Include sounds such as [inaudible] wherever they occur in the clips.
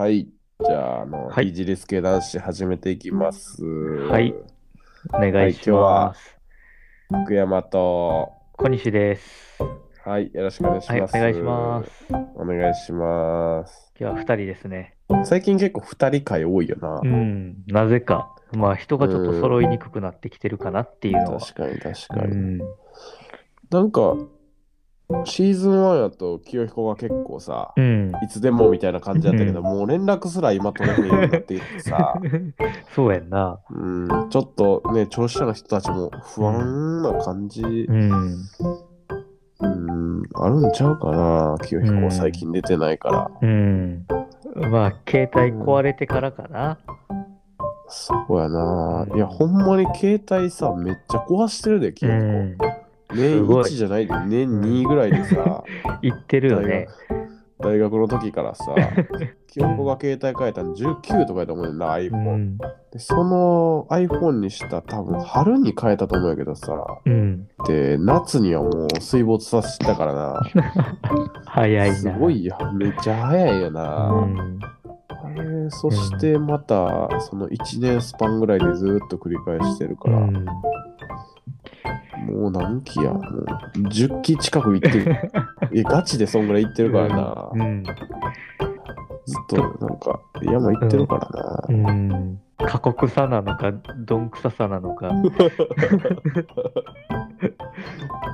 はい。じゃあ、あの、はいイギリス系男子始めていきます。はいお願いし今日はます。福山と、小西です。はい、よろしくお願いしはい、おます。願いします。お願いします。今日は2人ですね。最近結構二人会多いよなう。ん、なぜか。まあ、人がちょっと揃いにくくなってきてるかなっていうのは。確かに確うかに。ん、なんか、シーズン1やと清彦が結構さ、うん。いつでもみたいな感じだったけど、うんもう連絡すら今取れへんようになっていってさ、[laughs] そうやんな。うん、ちょっとね、聴取者の人たちも不安な感じ、うん。うん、あるんちゃうかな、清彦うん最近出てないから。うん。まあ、携帯壊れてからかな。そうやな。いや、ほんまに携帯さ、めっちゃ壊してるで、う清彦。ん。年すごい1じゃないで、年2ぐらいでさ、[laughs] 言ってるよね。大学の時からさ、[laughs] 清彦が携帯変えたの19とかやと思うよな、う iPhone。ん。で、その iPhone にした多分春に変えたと思うんやけどさ、うん。で、夏にはもう水没させたからな。[laughs] 早いな。すごいよ、めっちゃ早いような。ん。あれそしてまた、その1年スパンぐらいでずっと繰り返してるから、うんもう何期や、もう10期近く行ってる。[laughs] いや、ガチでそんぐらい行ってるからな。うん。ずっとなんか山行ってるからうな。ん。過酷さなのか、どんくささなのか。[laughs]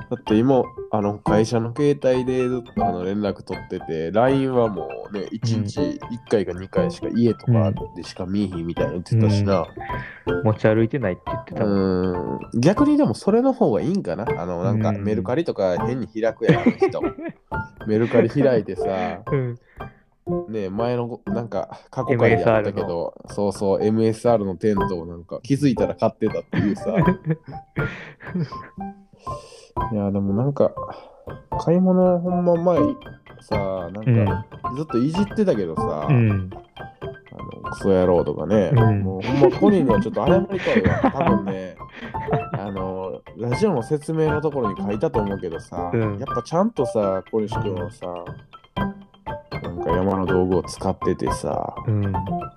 だって今、あの会社の携帯でずっとあの連絡取ってて、LINE はもうね、1日1回か2回しか家とかでしか見えひんみたいな言ってたしな。持ち歩いてないって言ってた。うん、逆にでもそれの方がいいんかな？あの、なんかうんメルカリとか変に開くやん、人。[laughs] メルカリ開いてさ、うんね前のなんか過去回でやったけど、そうそう、MSR のテントをなんか気づいたら買ってたっていうさ。[laughs] いや、でもなんか、買い物ほんま前さ、なんうんかずっといじってたけどさ、うん。あのクソ野郎とかね、うんもうほんまコニーにはちょっと謝りたいわ。多分ね、[laughs] あの、ラジオの説明のところに書いたと思うけどさ、うんやっぱちゃんとさ、小西君はさ、なんか山の道具を使っててさ、うん。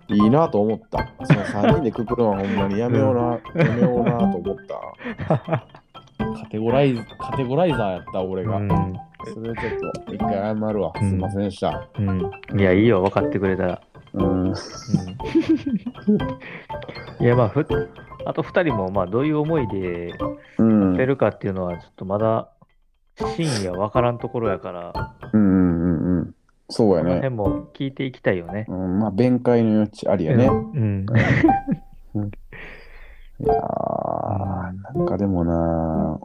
いいなと思った。その3人でくくるのはほんまにやめような、やめようなと思った。[laughs] カテゴライズ、カテゴライザーやった俺が。うんそれちょっと一回謝るわ。すいませんでした。うん。いや、いいよ、分かってくれたら。うん。うん [laughs] いや、まあ、ふあと2人も、まあ、どういう思いでうん。出るかっていうのは、ちょっとまだ真意は分からんところやから、うんうんうんうん。そうやこのね。辺も聞いていきたいよね。うん、まあ、弁解の余地ありやね。うん。いやー、なんかでもな、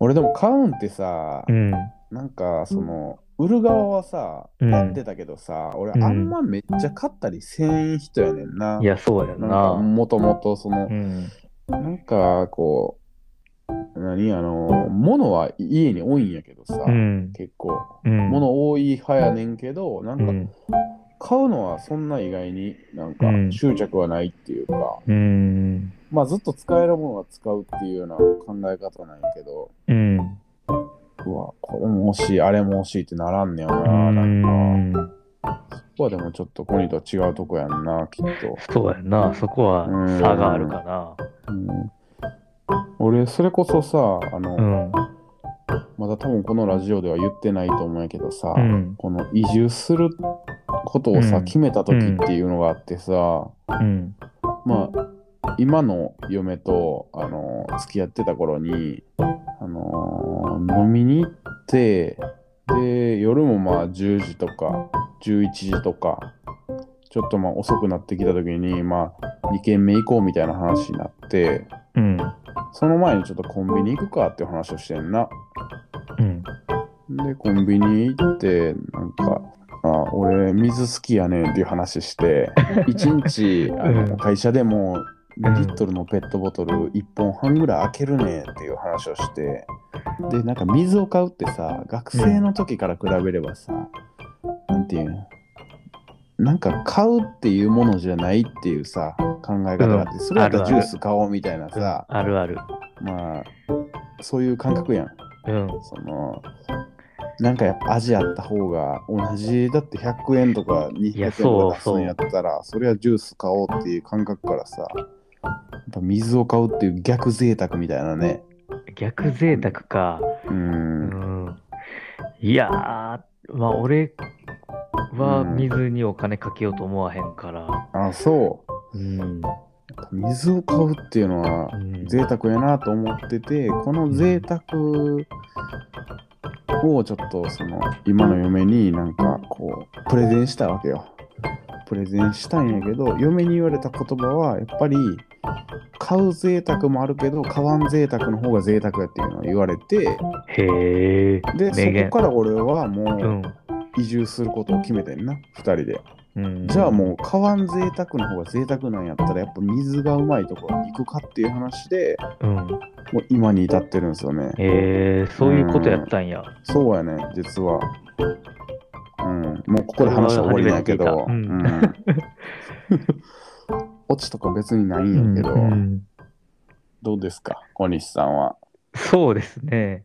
俺でも買うんってさう、ん。なんかその、売る側はさ、うんやってたけどさ、俺うんあんまめっちゃ買ったりせん人やねんな。いや、そうやな。もともとそのう、ん。なんかこう、何あの、物は家に多いんやけどさ、うん。結構、うん。物多い派やねんけど、なんかうん。買うのはそんな意外になんかうん執着はないっていうか、うん。まあずっと使えるものは使うっていうような考え方なんやけど、うん。うわ、これも欲しい、あれも欲しいってならんねやうな、なんん。か。そこはでもちょっとコニーとは違うとこやんな、きっと。そうやな。そこは差があるかな。うん、俺、それこそさ、あの、うん。まだ多分このラジオでは言ってないと思うんやけどさ、うんこの移住することをさ、うん決めた時っていうのがあってさ、うん。まあ、今の嫁と、あの付き合ってた頃に、あの飲みに行って、で、夜もまあ10時とか、11時とか、ちょっとまあ遅くなってきた時に、まあ、2軒目行こうみたいな話になって、うん。その前にちょっとコンビニ行くかっていう話をしてんな。うん。で、コンビニ行って、なんか、あ俺、水好きやねんっていう話して、[laughs] 1日あうんの会社でも2リットルのペットボトル1本半ぐらい開けるねんっていう話をして、で、なんか水を買うってさ、学生の時から比べればさ、なんていうの？なんか買うっていうものじゃないっていうさ、考え方があって、うん。それやったらジュース買おうみたいなさ、あるある。まあ、そういう感覚やん。うん。そのなんかやっぱ味あった方が同じだって100円とか200円とか出すんやったらそりゃジュース買おうっていう感覚からさぱ水を買うっていう逆贅沢みたいなね逆贅沢か。ううんん。いやー、まあ俺はうん水にお金かけようと思わへんから。あそううん。水を買うっていうのはうん贅沢やなと思っててこの贅沢をちょっとその今の嫁になんかこうプレゼンしたわけよプレゼンしたんやけど嫁に言われた言葉はやっぱり買う贅沢もあるけど買わん贅沢の方が贅沢やっていうのを言われてへえ。でそこから俺はう。もうん移住することを決めてんな2人でうん、じゃあもう買わん贅沢の方が贅沢なんやったらやっぱ水がうまいところに行くかっていう話でうん。もう今に至ってるんですよね。へえ、そういうことやったんや。そうやね、実は。うん、もうここで話は終わりなんやけど、うん [laughs] オチとか別にないんやけど、うんどうですか、小西さんは。そうですね。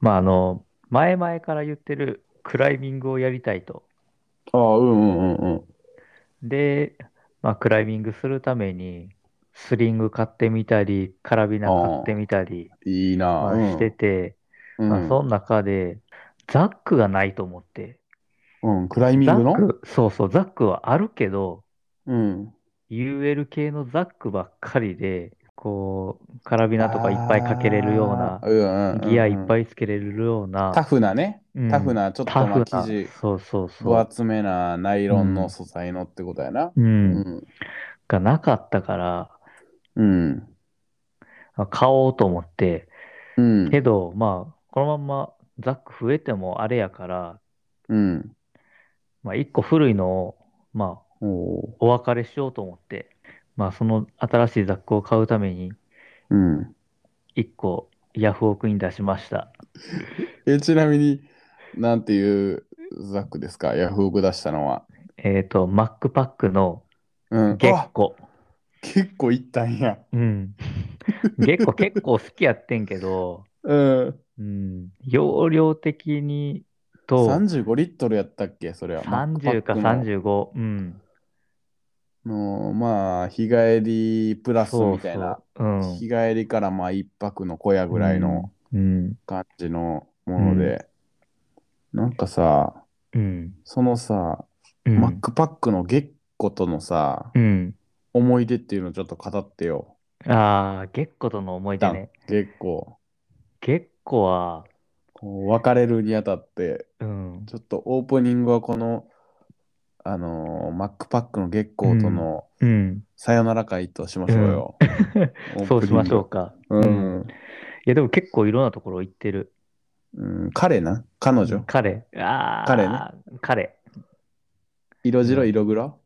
まあ、あの、前々から言ってるクライミングをやりたいと。ああ、うんうんうんうん。で、まあ、クライミングするために、スリング買ってみたり、カラビナ買ってみたり、いいなまあうんしてて、うんまあ、その中で、ザックがないと思って。うん、クライミングの？そうそう、ザックはあるけど、うん。UL 系のザックばっかりで、こう、カラビナとかいっぱいかけれるようなうんうんうんうんギアいっぱいつけれるような、タフなね、うんタフな、ちょっとタフなまあ生地、そうそうそ分う、厚めなナイロンの素材のってことやな。う、うんん。がなかったから、うん。あ買おうと思って、うん。けど、まあ、このまんまザック増えてもあれやから、うん。まあ、一個古いのを、まあ、お別れしようと思って、まあ、その新しいザックを買うために、うん。一個ヤフオクに出しました。[laughs] え、ちなみに、なんていうザックですか？ヤフオク出したのは？えっと、マックパックのうん。月あ光。結構いったんや。うん。月光結構好きやってんけど、[laughs] うん。うん、容量的にと35リットルやったっけ？それは。30かマックパック35、うん。ののまあ、日帰りプラスそうみたいな。そう。うん。日帰りからまあ一泊の小屋ぐらいのうん。感じのもので、なんかさ、うん。そのさ、うん。マックパックの月光とのさ、うん。思い出っていうのをちょっと語ってよ。ああ、月光との思い出ね。月光。月光は、こう別れるにあたって、うん。ちょっとオープニングはこの、あのーマックパックの月光とのうん。さよなら会としましょうよ。オープニングそうしましょうか。ううんん。いや、でも結構いろんなところ行ってる。うん、彼な？彼女？彼。ああ、彼ね？彼。色白？色黒？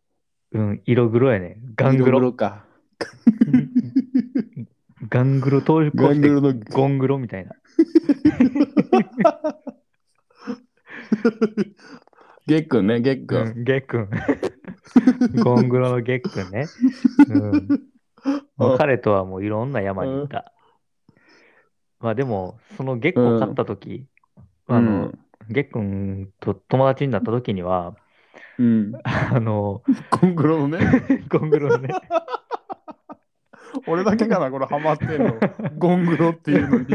うん、色黒やね。ガング色ロ。黒か。[laughs] ガングロ通り越してガングロのゴングロみたいな。[laughs] 月くんね、月く。うんん、ゲックン。[laughs] ゴングロのゲックンね。うん、[laughs] 彼とはもういろんな山に行った。まあでも、そのゲックを買った時、あの、ゲックンと友達になった時には、うん。あの、ゴングロのね。[laughs] ゴングロのね、俺だけかな、これハマってんの。ゴングロっていうのに。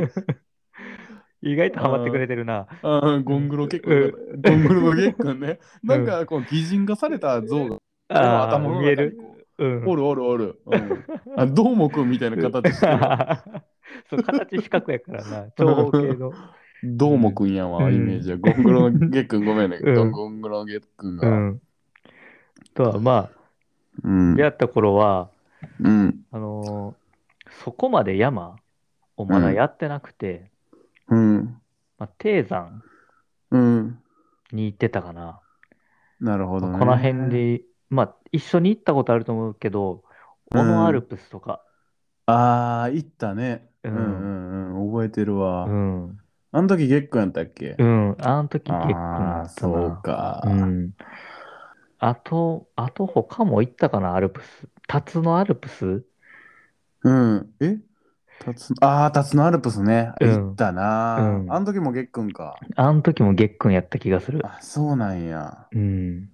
意外とハマってくれてるな。ああ、ゴングロ結構、うゴングロの月くんね。なんか、こう、擬人化された像がああ、頭の中に見える。うん。おるおるおる。うん、あどうもくんみたいな形してる。[laughs] そう、形四角やからな、長方形の。[laughs] どうもくんやわ、うんイメージは。ゴングロの月くんごめんね。うんゴングロの月くんが。うん。とは、まうんあ、出会った頃は、うん。あのーそこまで山をまだやってなくて、うん。まあ、低山うん。に行ってたかな。なるほどね。この辺で、まあ、一緒に行ったことあると思うけど、うんオノアルプスとか、ああ、行ったね。ううんんうんうん。覚えてるわ。うん、あの時月くんやったっけ？うん、あの時結構ああ、そうか。うん。あと、あと他も行ったかな、アルプス。辰のアルプス？うん。え？タツああ、タツノアルプスね。うん行ったな、うんあの時も月君か。あの時も月君やった気がする。あ、そうなんや。うん。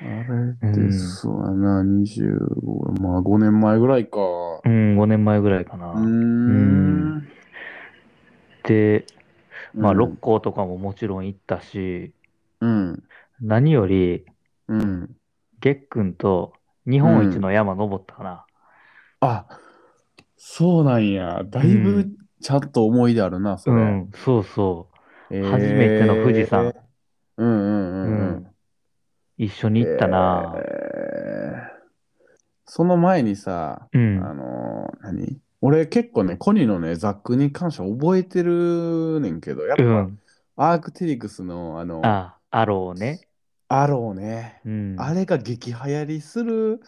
あれって、うんそうやな、25、まあ5年前ぐらいか。うん、5年前ぐらいかな。うーん。で、まあ、うん六甲とかももちろん行ったし、うん。何より、うん。月君と日本一の山登ったかな。あ、そうなんや。だいうぶんちゃんと思い出あるな、それ。うん、そうそう。えー初めての富士山。うんうんうんうん。うん一緒に行ったな。えーその前にさ、うん。あのー何？俺結構ね、コニーのね、ザックに関しては覚えてるねんけど、やっぱ、うん。アークティリクスのあの、あ、アローね。アローね、うん。あれが激流行りする、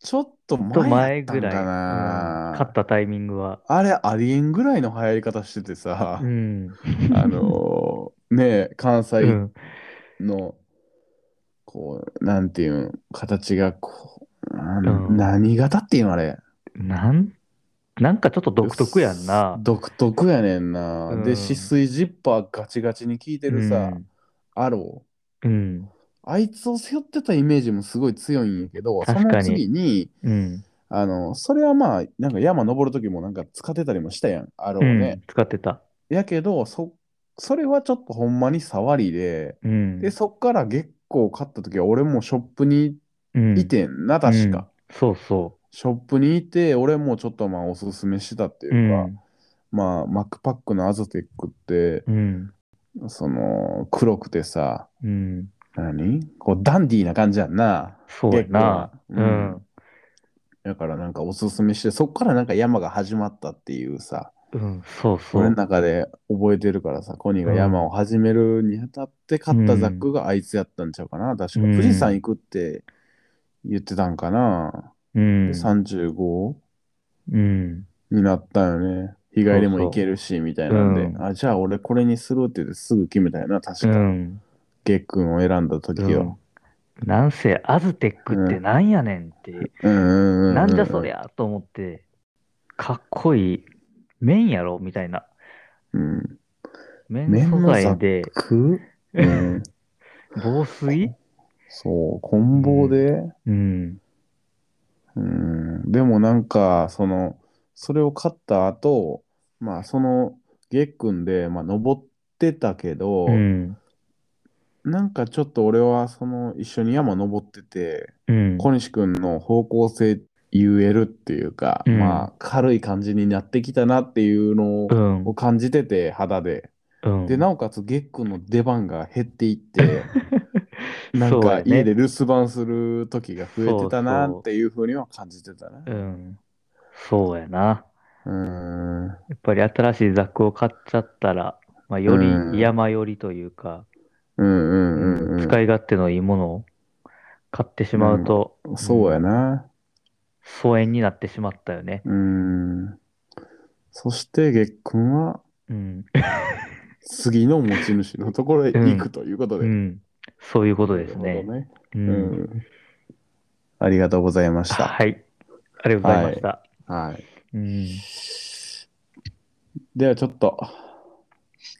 ちょっとと前や前ぐらい、うんな、勝ったタイミングは。あれありえんぐらいの流行り方しててさ、うん。あのーね、関う西ん。の、こう、なんていうん、形がこう、なんうん何型っていうのあれ。なん、なんかちょっと独特やんな。独特やねんな。うんで、止水ジッパーガチガチに効いてるさ、うんアロうん。ー。あいつを背負ってたイメージもすごい強いんやけど、そ確かにの次に、うん。あの、それはまあ、なんか山登る時もなんか使ってたりもしたやん、アロうーね。ん。使ってた。やけど、そ、それはちょっとほんまに触りで、うん。で、そっから月光を買った時は俺もショップにうんいてんな、確か。うんそうそショップにいて、俺もちょっとまあおすすめしたってう。いううか、ん。まあ、マックパックのアゾテックって、うん。その、黒くてさ、うん。何？こう、ダンディーな感じやんな。そうやな。うん。だからなんかおすすめして、そっからなんか山が始まったっていうさ、うん。そうそ俺のう。中で覚えてるからさ、コニーが山を始めるにあたって買ったザックがあいつやったんちゃうかな。確か、うん富士山行くって言ってたんかな。うんで。35うん。になったよね。日帰りも行けるし、みたいなんで、うんあ、じゃあ俺これにするって言ってすぐ決めたよな、確うか。ん。ゲックンを選んだ時うんを。なんせ、アズテックってなんやねんって、うん。なんじゃそりゃ。ゃと思って、かっこいい。麺やろみたいな。うん。麺素材で、くうん。防水？そう、棍棒で？うん。うん。でもなんか、その、それを買った後、まあ、その、ゲックンで、まあ、登ってたけど、うん。なんかちょっと俺は、その、一緒に山登ってて、うん。小西くんの方向性言えるっていうか、うんまあ軽い感じになってきたなっていうのうんを。感じてて肌で、うん。でなおかつゲックンの出番が減っていって [laughs] なんそうやねか家で留守番する時が増えてたなっていうふうには感じてたなうん。そうやな。うーんやっぱり新しいザックを買っちゃったら、まあ、ようんり山寄りというか、うんうんうんうん使い勝手のいいものを買ってしまうと、そうやな疎遠になってしまったよね。うんそしてゲックンはうん。次の持ち主のところへ行くということで、うん。そういうことですね。ねう。うんんありがとうございました。はい。ありがとうございました。はい。うん。ではちょっと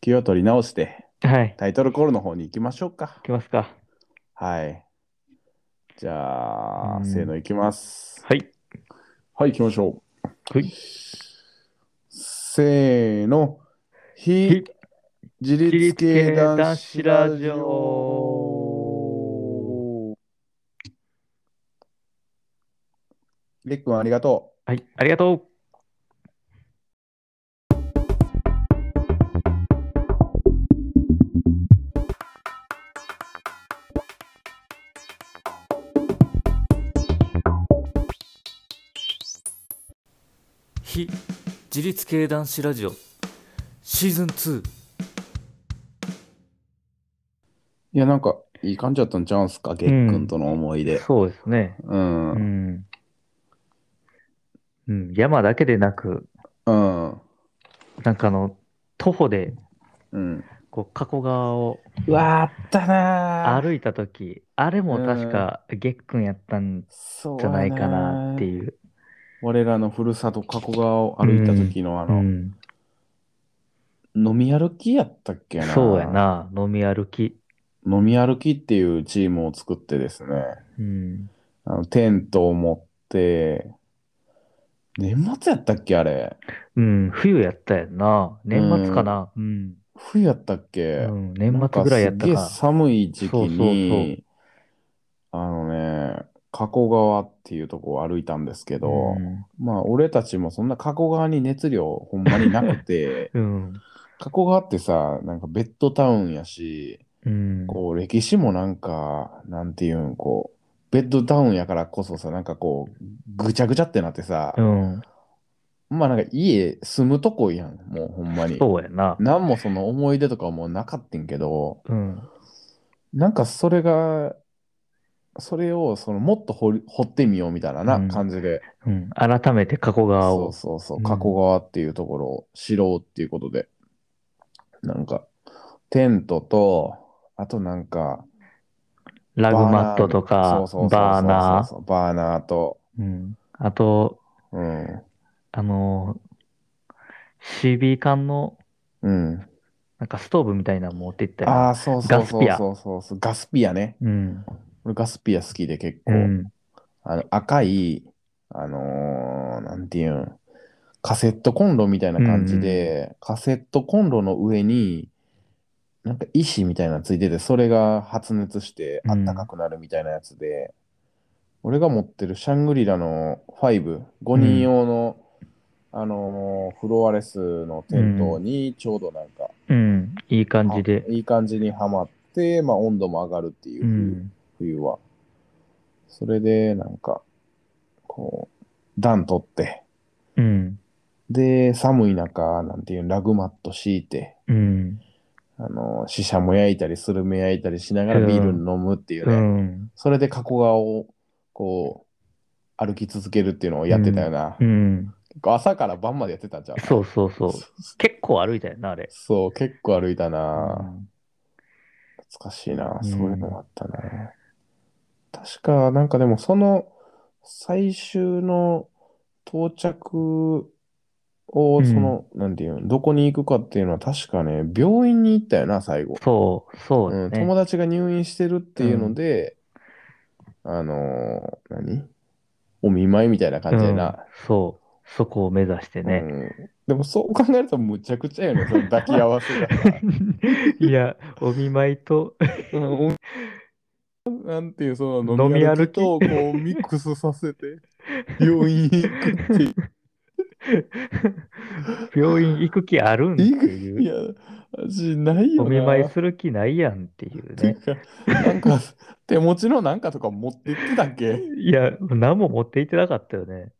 気を取り直してはい。タイトルコールの方に行きましょうか。いきますか。はい。じゃあ、うんせーの行きます。はい。はい、行きましょう。はい。せーの。非自立系男子ラジオ。りっくんありがとう。はい。ありがとう。自立系男子ラジオシーズン2いや、なんかいい感じだったんちゃうんすか、げっくんとの思い出。そうですね。うん。ううん。ん。うん。山だけでなく、うん。なんかあの、徒歩で、うん。こう、加古川をうわあったなー歩いたとき、あれも確か、げっくんやったんそうじゃないかなっていう。我らのふるさと加古川を歩いた時のあの、うん。飲み歩きやったっけな？そうやな。飲み歩き。飲み歩きっていうチームを作ってですね、うん。あのテントを持って、年末やったっけあれ？うん。冬やったやんな。年末かな。うん。冬やったっけ、うん。年末ぐらいやったか。なんすっげえ寒い時期そうそうに、あのね、加古川っていうとこを歩いたんですけど、うんまあ俺たちもそんな加古川に熱量ほんまになくて、[laughs] うん。加古川ってさ、なんかベッドタウンやし、うん。こう歴史もなんか、なんていうん、こう、ベッドタウンやからこそさ、なんかこう、ぐちゃぐちゃってなってさ、うん。まあなんか家住むとこやん、もうほんまに。そうやな。なんもその思い出とかもなかったんけど、うん。なんかそれが、それをそのもっと掘り掘ってみようみたいなな、うん感じで、うん。改めて加古川そうを。そうそうう、ん加古川っていうところを知ろうっていうことで、なんか、テントと、あとなんか、ラグマットとかバーナそうそうバーナーと、ー。うん。あと、うん、あのー、CB 缶の、うん。なんかストーブみたいなの持って行ったよ。ああ、そうそうそうガスピアそうそうそう、ガスピアね。うん。俺ガスピア好きで結構、うん。あの赤い、あのーなんていうん、カセットコンロみたいな感じで、カセットコンロの上に、なんか石みたいなのついてて、それが発熱してあったかくなるみたいなやつで、俺が持ってるシャングリラの5、5人用の、あのーフロアレスのテントにちょうどなんか、うん。いい感じで。いい感じにはまって、まあ温度も上がるっていうう冬、ん。冬は。それで、なんか、こう、暖取って、うん。で、寒い中、なんていうラグマット敷いて、うん。あの、シシャも焼いたり、スルメ焼いたりしながらうんビール飲むっていううね。ん。それで加古川を、こう、歩き続けるっていうのをやってたよな。朝から晩までやってたんじゃん。そうそうそう。結構歩いたよな、あれ。そう、結構歩いたうな。ん懐かしいな。うんそういうのがあったね。確か、なんかでもその最終の到着を、うんその、なんていうの、どこに行くかっていうのは確かね、病院に行ったよな、最後。そう、そううん、だね。友達が入院してるっていうので、あのー何？お見舞いみたいな感じでな。うんそう。そこを目指してね。うんでもそう考えるとむちゃくちゃよね、その抱き合わせがさ。[laughs] いや、お見舞いと、うんおなんていう、その飲み歩きとこうミックスさせて、[laughs] 病院行くっていう。病院行く気あるんっていいう。や、味ないよな。お見舞いする気ないやんっていうね。なんか、手持ちのなんかとか持ってってたっけ？っていや、何も持って行ってなかったよね。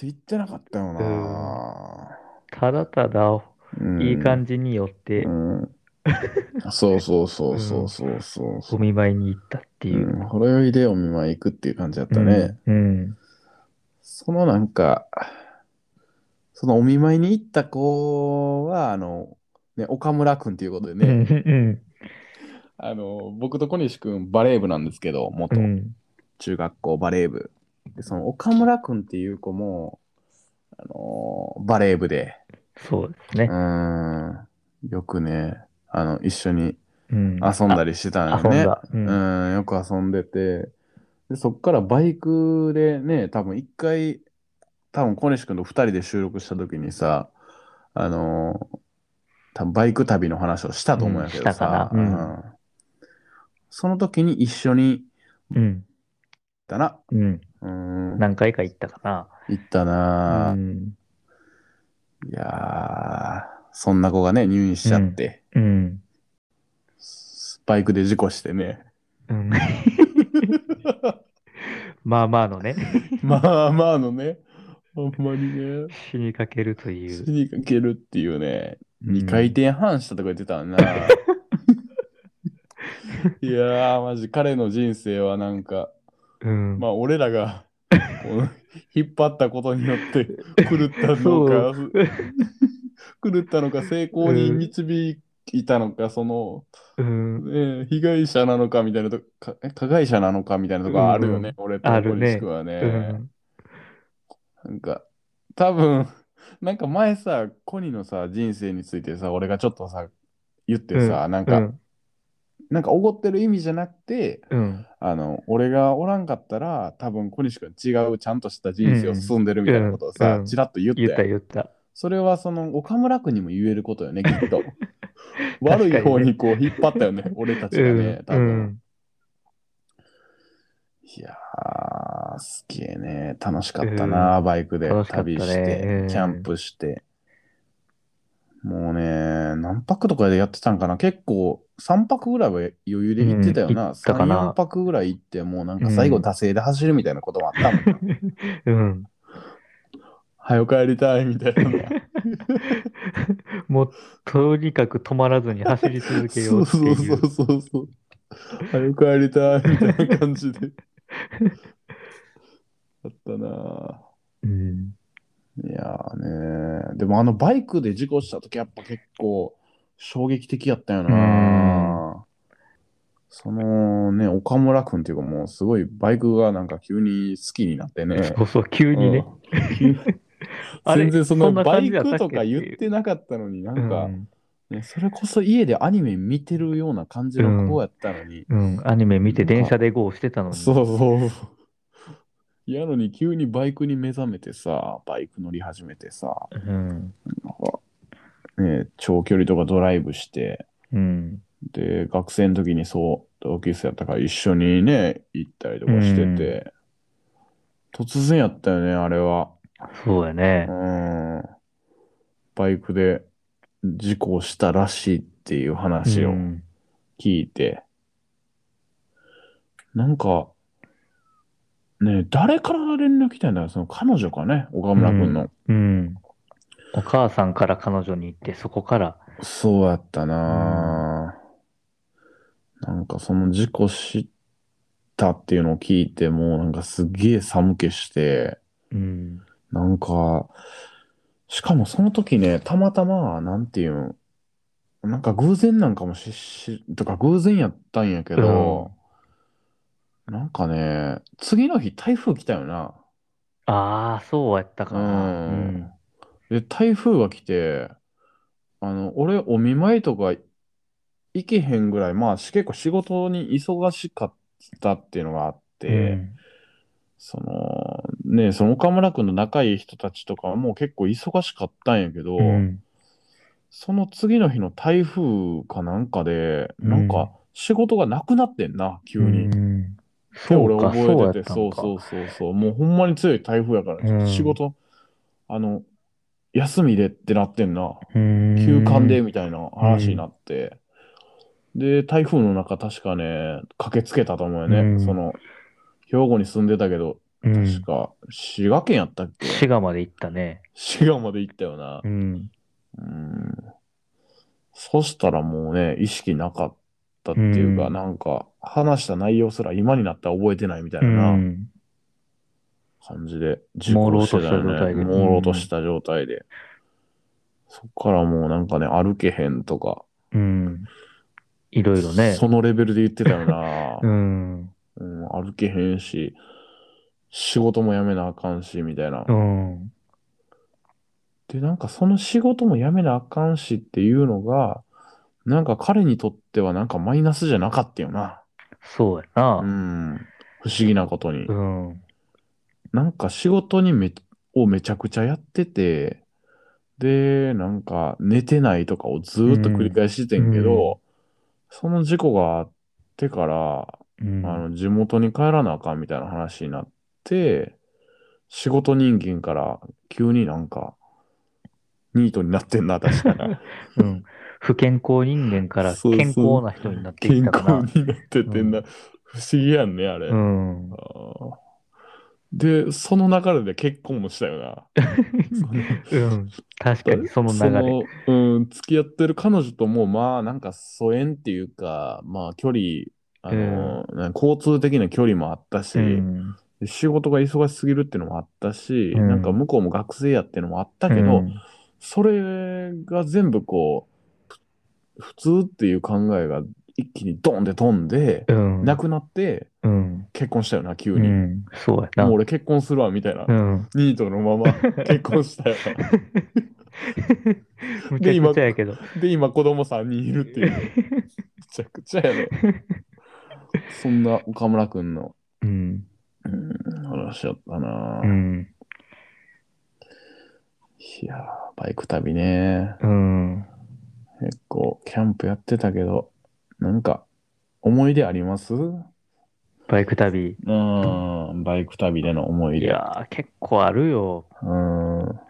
言ってなかったよな。ただただ、うんいい感じに寄ってう、ん。[laughs] そうそうそうそうそうそうそう。お見舞いに行ったっていうう。ん、ほろ酔いでお見舞い行くっていう感じだったね。うん。うん。そのなんか、そのお見舞いに行った子は、あの、ね、岡村くんっていうことでね、うん。あの、僕と小西くんバレー部なんですけど、う元ん。中学校バレー部。で、その岡村くんっていう子も、あのバレー部で、そうですうね。ーん、よくね、あの、一緒にうん。遊んだりしてたんよね。遊んだ。う。うんん、よく遊んでて、で、そっからバイクでね、多分一回、多分小西君と二人で収録した時にさ、あのー多分バイク旅の話をしたと思うんやけどうんしたさ、かなうんうんその時に一緒に行っうん。たな。うん。うん、何回か行ったか行ったな。な、うん。いやー、そんな子がね、入院しちゃって、うん。バイクで事故してね。うん。[laughs] まあまあのね、[laughs] まあまあのね、ほんまにね。死にかけるとい死う。にかけるっていうね、うん2回転半したとか言ってたのな。[laughs] いやー、マジ彼の人生はなんか、うん。まあ俺らがこう引っ張ったことによって狂ったのか、狂ったのか成功に導いたのか、その、うん。ね、被害者なのかみたいなとか、え加害者なのかみたいなとこあるよね、俺と小あるね西君はね。うんなんか、多分、[laughs] なんか前さ、コニのさ、人生についてさ、俺がちょっとさ、言ってさ、なんか、うん。なんかおごってる意味じゃなくて、うん。あの、俺がおらんかったら、多分小西君違うちゃんとした人生を進んでるみたいなことをさ、うんうんちらっと言った言った。それはその岡村君にも言えることよね、きっと。[laughs] [laughs] 悪い方にこう引っ張ったよね、俺たちがね、多う分。ん。いやー、すげえね。楽しかったな、バイクで旅して、うんキャンプして。もうね、何泊とかでやってたんかな結構、3泊ぐらいは余裕で行ってたようんな。行ったかな3、4泊ぐらい行って、もうなんか最後、うん惰性で走るみたいなこともあったもん。[laughs] うん。早く帰りたいみたいな。[laughs] もう、とにかく止まらずに走り続けよそううっていう。そうそうそうそう。早く帰りたいみたいな感じで。[laughs] あったなうん。いやーねでもあのバイクで事故した時やっぱ結構衝撃的やったよなそのね、岡村君っていうかもうすごいバイクがなんか急に好きになってね。そうそう、急にね。うん。全然そのバイクとか言ってなかったのになんか、それこそ家でアニメ見てるような感じの子やったのに、うん、アニメ見て電車で GO してたのに。そうそう。やのに急にバイクに目覚めてさ、バイク乗り始めてさ、うん。ね、長距離とかドライブして、うん。で、学生の時にそう、同級生やったから一緒にね、行ったりとかしてて、突然やったよね、あれは。うそうやね。ん。バイクで事故したらしいっていう話をうん聞いて、なんか、ね誰から連絡来たんだよ、その彼女かね、岡村君の。うん。お母さんから彼女に行って、そこから。そうやったなぁ、なんかその事故したっていうのを聞いて、もうなんかすげえ寒気して、うん。なんか、しかもその時ね、たまたま、なんていうん、なんか偶然なんかもし、し、とか偶然やったんやけど、なんかね、次の日台風来たよな。ああ、そうやったかな。ううんん。で、台風が来て、あの、俺、お見舞いとか行けへんぐらい、まあ、し結構仕事に忙しかったっていうのがあって、その、ね、その岡村君の仲いい人たちとかはもう結構忙しかったんやけど、うん。その次の日の台風かなんかで、うんなんか仕事がなくなってんな、急に。うん。俺覚えてて、ったんか。そうそうそうそう、もうほんまに強い台風やから、うん仕事、あの、休みでってなってんな。うん。休館でみたいな話になって、で、台風の中確かね、駆けつけたと思うよね。うんその、兵庫に住んでたけど、うん確か滋賀県やったっけ？滋賀まで行ったね。滋賀まで行ったよなう。ん。うん。そしたらもうね、意識なかったっていうか、うんなんか、話した内容すら今になったら覚えてないみたいなう。なん感じで、朦朧とした状態でね。朦朧とした状態で。そっからもうなんかね、歩けへんとか、うん。いろいろね。そのレベルで言ってたよな [laughs] う。ん。うん、歩けへんし、仕事も辞めなあかんし、みたいな。うん。で、なんかその仕事も辞めなあかんしっていうのが、なんか彼にとってはなんかマイナスじゃなかったよな。そうやうな。ん。不思議なことにう。ん。なんか仕事にめ、をめちゃくちゃやってて、で、なんか寝てないとかをずーっと繰り返してんけど、その事故があってから、うん。あの地元に帰らなあかんみたいな話になって、仕事人間から急になんか、ニートになってんな、確かに。[laughs] うん。不健康人間からそうそう健康な人になってき健たかな。康になっててんな。う不思議やんね、あれ。うん。で、その流れで結婚もしたよな。[laughs] うん。確かにその流れ。そのうん、付き合ってる彼女とも、まあ、なんか疎遠っていうか、まあ、距離、あの、交通的な距離もあったし、うん。で仕事が忙しすぎるっていうのもあったし、うんなんか向こうも学生やっていうのもあったけど、うんそれが全部こう、ふ普通っていう考えが一一気にドンって飛んで、うん。亡くなってうん。結婚したよな、急に。うん。そうやな。もう俺結婚するわ、みたいな。うん。ニートのまま [laughs] 結婚したよな。[laughs] むちゃくちゃやけど。で、今子供3人いるっていう。[laughs] めちゃくちゃやろ。そんな岡村くんの、うん。うん、話やったな、うん。いやー、バイク旅ね。うん。結構、キャンプやってたけど、なんか、思い出あります？バイク旅。うん、バイク旅での思い出。いやー、結構あるよ。うん。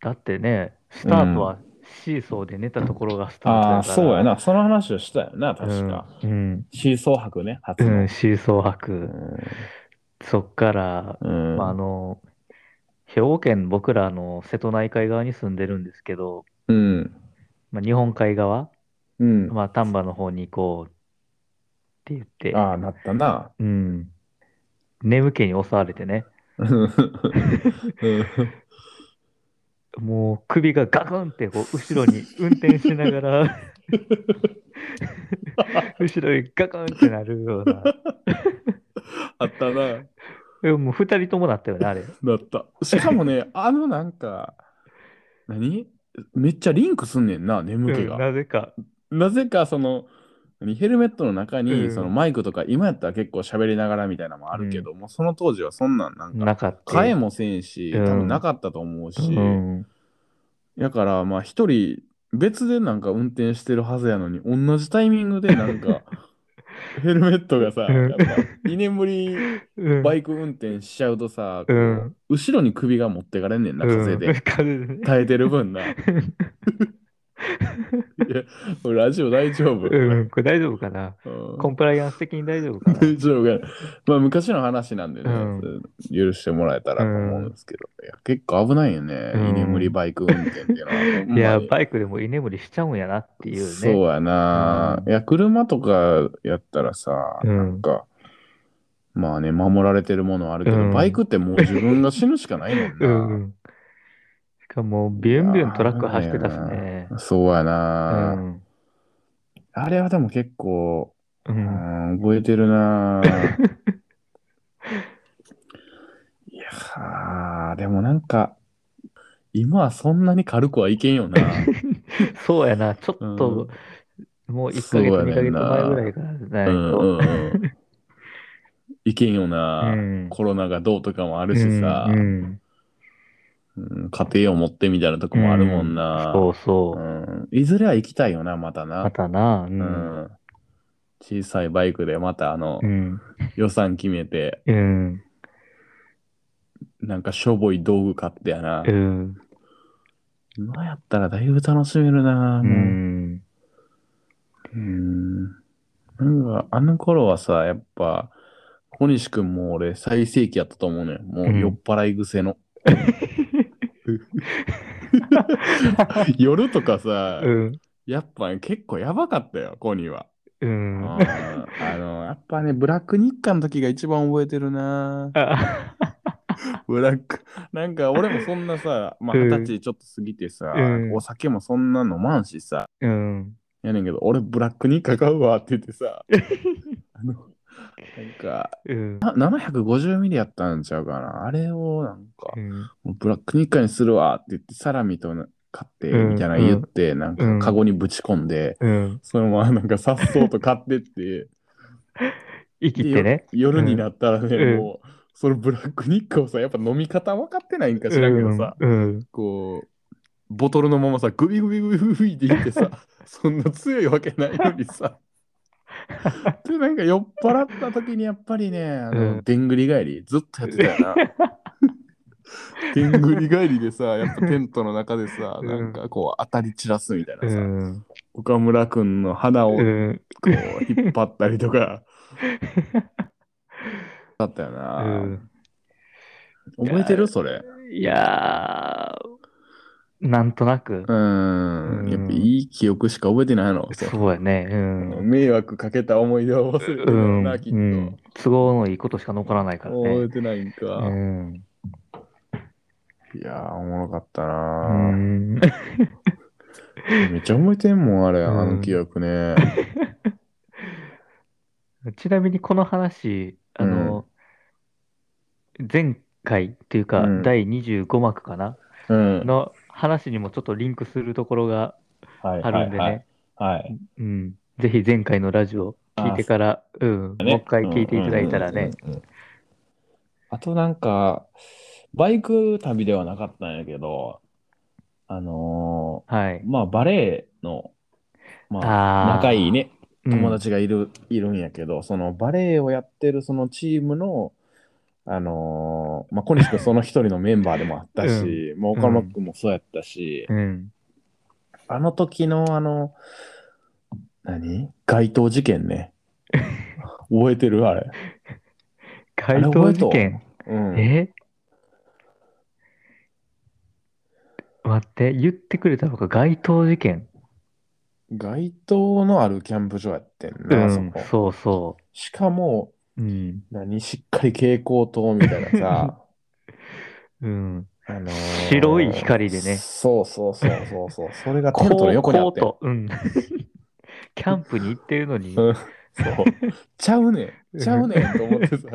だってね、スタートはシーソーで寝たところがスタート。ああ、そうや。な。その話をしたよな、確か。うん。シーソー泊ね、初の。うん、シーソーう泊。んそっから、うんまあ、あの、兵庫県、僕らの瀬戸内海側に住んでるんですけど、うん。まあ、日本海側、うん。まあ、丹波の方に行こうって言って、ああ、なったな。うん。眠気に襲われてね、うんもう首がガクンってこう後ろに運転しながら、[laughs] 後ろにガクンってなるような。あったな。でももう二人ともなったよね、あれ。なった。しかもね、[laughs] あのなんか、何？めっちゃリンクすんねんな、眠気うんが。なぜか。なぜかその、何ヘルメットの中に、うん。そのマイクとか、今やったら結構喋りながらみたいなのもあるけど、もうその当時はそんなんなんか、なかった。買えもせんし、うん。多分なかったと思うし、うん。だからまあ一人別でなんか運転してるはずやのに同じタイミングでなんか [laughs] ヘルメットがさ、うん。やっぱ居眠りうん。バイク運転しちゃうとさ、こううん後ろに首が持ってかれんねんな風うん。で、風でね。耐えてる分な。[laughs] いやこれラジオ大丈夫、うん、これ大丈夫かな？うん。コンプライアンス的に大丈夫かな？大丈夫かな？まあ昔の話なんでね、うん。許してもらえたらと思うんですけど、いや結構危ないよね、うん。居眠りバイク運転っていうのは。ほんまに。いや、バイクでも居眠りしちゃうんやなっていうね。そうやな、うん。いや、車とかやったらさ、うん。なんか、まあね、守られてるものはあるけど、うん。バイクってもう自分が死ぬしかないもんな。うん。しかも、ビュンビュントラック走ってたしね。そうやうな、ん。あれはでも結構、う。うんん、覚えてるな [laughs] いやー、でもなんか、今はそんなに軽くはいけんよな。[laughs] そうやな、ちょっと、もう1ヶ月、そうや2ヶ月前ぐらいからないうんと。うんうん。いけんよな、うんコロナがどうとかもあるしさ、うんうんうん家庭を持ってみたいなとこもあるもんな。そうそう。うんいずれは行きたいよな、またな。またな、う。うんん小さいバイクでまたあの、うん。予算決めて、うん。なんかしょぼい道具買ってやな。うん。今やったらだいぶ楽しめるな。うもうんうん。なんかあの頃はさ、やっぱ、小西くんも俺最盛期やったと思うのよ。もう酔っ払い癖の。[laughs] [laughs] 夜とかさ、うん。やっぱ、ね、結構やばかったよ、コニーは。うん。あの、やっぱね、ブラック日課の時が一番覚えてるな。あブラック。なんか俺もそんなさ、まあうん二十歳ちょっと過ぎてさ、うんお酒もそんな飲まんしさ、うん。やねんけど、俺ブラック日課買うわって言ってさ、[laughs] あの、なんか、うん。な750ミリやったんちゃうかな。あれをなんか、うんもうブラック日課にするわって言って、サラミとな買って、うんみたいなの言って、なんうんかカゴにぶち込んで、うん。そのままなんかさっそうと買ってって、[laughs] 生きてね。夜になったらね、うんもう、そのブラック日課をさ、やっぱ飲み方分かってないんか知らんけどさ、うん。こう、ボトルのままさ、グビグビグビグビって言ってさ、[laughs] そんな強いわけないのにさ。[laughs] で、なんか酔っ払った時にやっぱりね、あの、うんでんぐり返り、ずっとやってたよな。[laughs] でんぐり返りでさ、やっぱテントの中でさ、うんなんかこう当たり散らすみたいなうさ、ん。岡村くんの鼻をこう引っ張ったりとか、[laughs] だったような。ん覚えてる？それ。いやー、なんとなくう。ん。うんやっぱいい記憶しか覚えてないの。そうやね。うん。迷惑かけた思い出は忘れてるうん。よな、きっと。うん都合のいいことしか残らないから覚えね。てないんか。うん。いやー、おもろかったうな、ん。めっちゃ覚えてんもん、あれ、うんあの記憶ね。[laughs] ちなみにこの話、あの、前回っていうか、うん第25幕かな？うん。の話にもちょっとリンクするところがはいあるんでね、はい。うん。ぜひ前回のラジオ聞いてから、うん、もう一回聞いていただいたらね。うんうんうんうん。あとなんか、バイク旅ではなかったんやけど、あのはいー。まあバレエの、まああー仲いいね、うん友達がいる、いるんやけど、そのバレエをやってるそのチームの、あのーまあ小西君その一人のメンバーでもあったし、もう岡本君もそうやったし、うん。あの時のあの、何？街頭事件ね。覚えてる？あれ。街頭事件？う？ん。え？待って、言ってくれたのか、街頭事件？街灯のあるキャンプ場やってんうな、そんこ。、そうそしかも、う。うん。何、しっかり蛍光灯みたいなさ、[laughs] うん。あのー白い光でねそうそうそうそうそう。それがテントの横にあって。うん。[laughs] キャンプに行ってるのに。うんそう。ちゃうねん。ちゃうねんと思ってさ。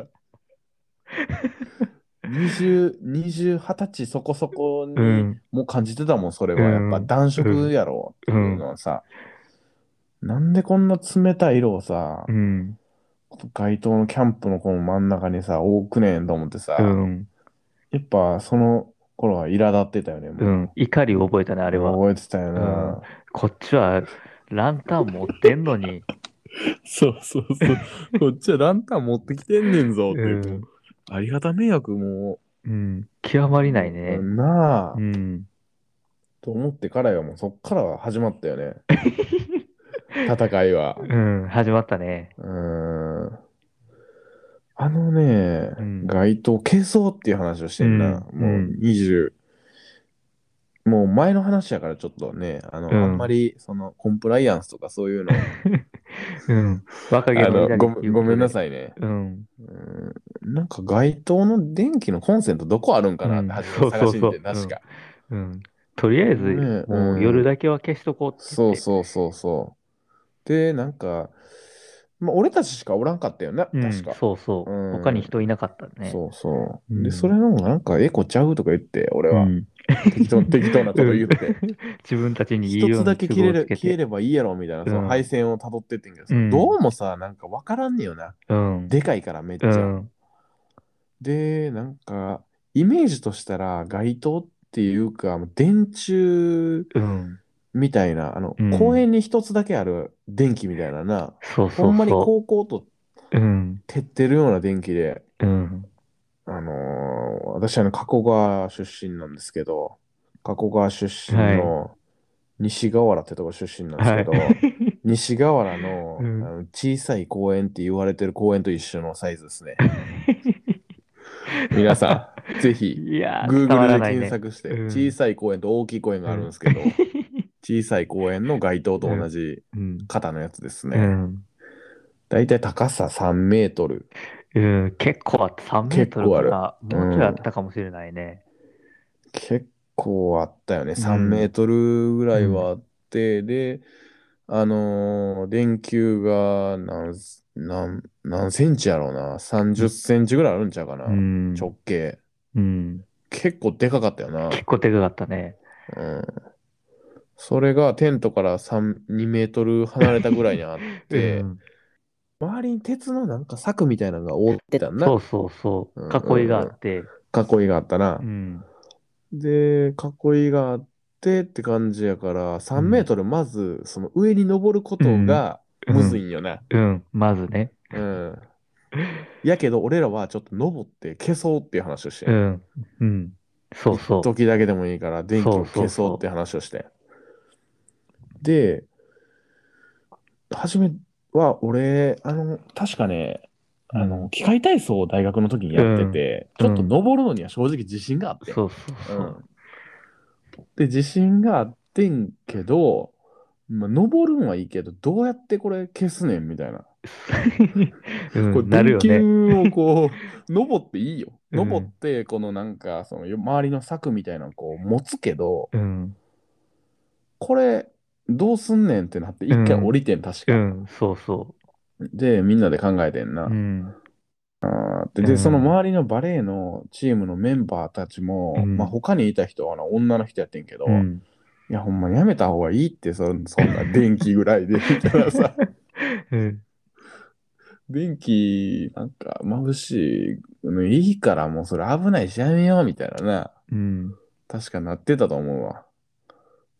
20、20、20歳そこそこにうん。もう感じてたもん、それは。うんやっぱ暖色やろっていうのはさ、なんでこんな冷たい色をさ、うん。街灯のキャンプのこの真ん中にさ、多くねんと思ってさ、うん。やっぱその頃は苛立ってたよね。もううん。怒りを覚えたね、あれは。覚えてたよな。こっちはランタン持ってんのに。[laughs] そうそうそう。こっちはランタン持ってきてんねんぞってういう。ん。ありがた迷惑もうん。極まりなう、いね。なあ、うん。と思ってからよ、もうそっからは始まったよね。[laughs] 戦いは。うん。始まったね。うーん。あのね、うん街灯消そうっていう話をしてんな。うんもううん20、もう前の話やからちょっとね、あの、うんあんまりそのコンプライアンスとかそういうの、[laughs] うん。若気あのごっていうことでごめんなさいね。うん。うんなんか街灯の電気のコンセントどこあるんかなって初め探しに行って、うんそうそうそう確か。うん。とりあえず、ねもううん夜だけは消しとこうって言って。そうそうそうそう。で、なんか、まあ、俺たちしかおらんかったよね、うん、確か。そうそう。うん他に人いなかったね。そうそう。うんで、それのなんかエコちゃうとか言って、俺はうん適当, [laughs] 適当なこと言って。[laughs] 自分たちに言うよう一つだけ消えれつけて。消えればいいやろみたいな、その配線をたどってってんけどさ、うんどうもさ、なんかわからんねよな。うん。でかいからめっちゃ。うん。で、なんか、イメージとしたら街灯っていうか、電柱うん。みたいな、あの、うん公園に一つだけある電気みたいなな、そうそうそう。ほんまに高校とうん。照ってるような電気で、うん。あのー私はね、加古川出身なんですけど、加古川出身の西河原ってとこ出身なんですはいけど、。[laughs] 西河原の,、うんあの小さい公園って言われてる公園と一緒のサイズですね。[laughs] 皆さん、ぜひ、いやー、伝わ Google でらないね。検索して、うん小さい公園と大きい公園があるんですけど、[laughs] 小さい公園の街灯と同じうん。型のやつですうね。ん。だいたい高さ3メートル。うん。結構あった。3メートルかな。結構あるもうちょいあったかもしれないね。結構あったよね。ん3メートルぐらいはあって、で、あのー電球が何、何、何センチやろうな。30センチぐらいあるんちゃうかな。うん。直径。うん。結構でかかったよな。結構でかかったね。うん。それがテントから3、2メートル離れたぐらいにあって、[laughs] うん周りに鉄のなんか柵みたいなのが覆ってたんだ。そうそうそううんうんう。ん囲いがあって。囲いがあったなう。ん。で、囲いがあってって感じやから、3メートルまずその上に登ることがうんむずいんよね。うん。まずね。うん。やけど俺らはちょっと登って消そうっていう話をして、うん。うん。そうそう。時だけでもいいから電気をそうそうそう消そうって話をして。で、初めは俺、あの、確かね、あの、機械体操を大学の時にやってて、うんちょっと登るのには正直自信があって。そうそうそうう。んで、自信があってんけど、まあ、登るんはいいけど、どうやってこれ消すねんみたいな。[laughs] うんこれ電。球をこう、[laughs] 登っていいよ。うん登って、このなんか、その周りの柵みたいなのをこう持つけど、うん。これ、どうすんねんってなって、一回降りてん、確か。うん。そうそで、みんなで考えてんな。うん。で、でうんその周りのバレエのチームのメンバーたちも、うんまあ他にいた人はな女の人やってんけど、うん。いや、ほんまやめた方がいいって、そそんな電気ぐらいで、みたいなさ。[laughs] うん。電気、なんか眩しいのいいから、もうそれ危ないしやめよう、みたいなな。うん。確かなってたと思うわ。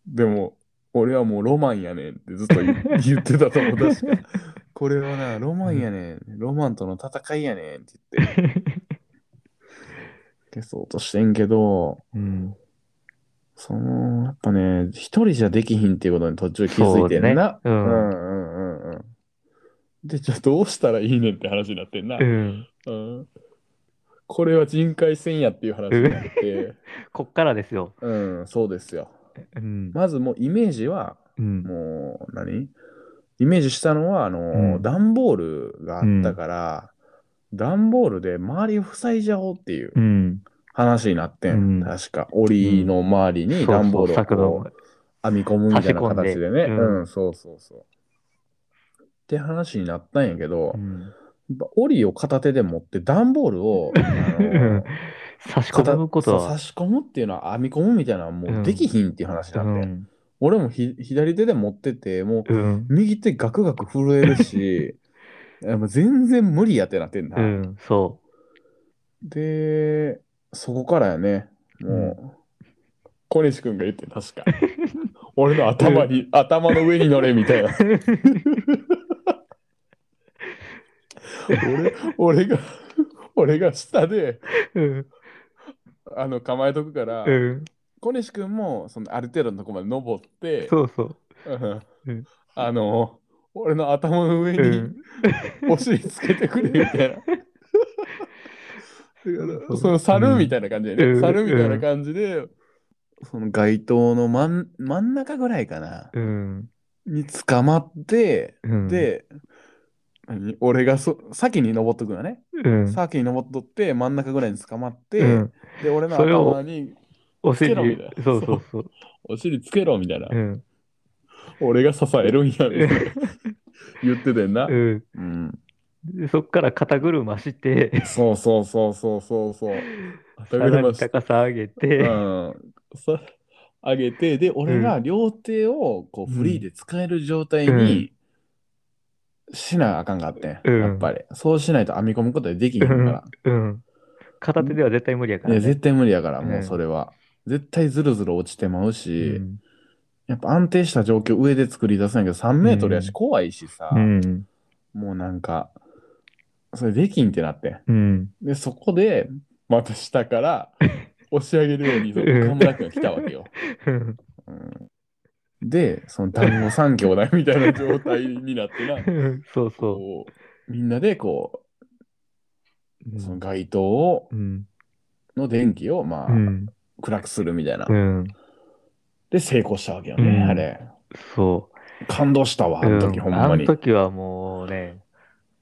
でも、俺はもうロマンやねんってずっと言 [laughs] 言ってたと思う、確か。これはな、ロマンやねん。ロマンとの戦いやねんって言って消そうとしてんけど、うん。その、やっぱね、一人じゃできひんっていうことに途中気づいてんな。そうねうんうんうんうんうん。で、じゃあどうしたらいいねんって話になってんな。うん。うんこれは人海戦やっていう話になって、[laughs] こっからですよ。うん、そうですよ。うん。まずもうイメージは、うん。もう何？イメージしたのは、あの、うん段ボールがあったから、段ボールで周りを塞いじゃおうっていううん。話になってん。うん確か。檻の周りに段ボールを編み込むみたいな形でね。うんうん、そうそうそう。って話になったんやけど、うんやっぱ檻を片手で持って段ボールを、[laughs] 差し込むことは。そう差し込むっていうのは編み込むみたいなのはもうできひんっていう話うなんで、ん。俺もひ左手で持っててもううん。右手ガクガク震えるしい [laughs] やもう全然無理やってなってんな、うん。そでそこからやねもう、小西君が言って確か [laughs] 俺の頭に、頭の上に乗れみたいな [laughs] 俺俺が俺が下でう。うん。あの構えとくから、うん。小西君もそのある程度のとこまで登ってそうそう。うんうんあの俺の頭の上うにん。お尻つけてくれみたいな。その猿みたいな感じでね、うん猿みたいな感じで、その街灯の真ん真ん中ぐらいかな、うん。に捕まって、うん、で、何俺がそ先に登っとくのね、うん。先に登っとって真ん中ぐらいに捕まって、うんで俺のそれを頭にお尻つけろみたいな。そうそうそう。お尻つけろみたいな、うん。俺が支えるんやみたいな言っててんな、うん。うん、でそっから肩車して、そうそうそうそうそうそう。さらに高さ上げて、うん、さ上げてで俺が両手をこうフリーで使える状態にしなあかんかってん、うん。やっぱり。そうしないと編み込むことでできひんから、うん。片手では絶対無理やかいやらね。絶対無理やからうんもうそれは、絶対ずるずる落ちてまううし、ん。やっぱ安定した状況上で作り出すんやけど3メートルやしうん怖いしさ、うん。もうなんかそれできんってなってんうん。でそこでまた下から押し上げるように [laughs] 岡村君が来たわけようんうんで、その団子三兄弟みたいな状態になってな、[laughs] そうそこうみんなでこう。う、その街灯をうん。の電気をまあ、うん。暗くするみたいな。うん。で、成功したわけよね、うんあれ。そ感動したわ、う。あの時、うんあのほんまに。時はもうね、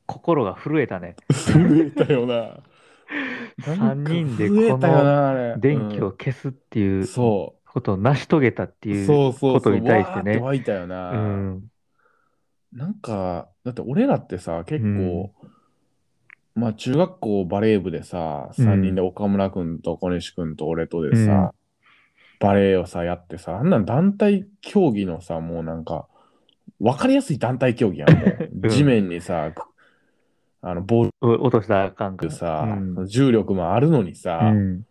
心が震えたね。震えたよな。[laughs] 3人でこの。電気を消すっていううんそことを成し遂げたってう。いうそうそうそう。ことに対してねわーって湧いたよな。うん。なんか、だって俺らってさ、結構、まあ中学校バレー部でさ、うん3人で岡村君と小西君と俺とでさ、バレーをさ、やってさ、あんなん団体競技のさ、もうなんか、わかりやすい団体競技やん、もう。[laughs] うん地面にさ、くあの、ボーお落としたらあかんかさ、うん重力もあるのにさ、うん。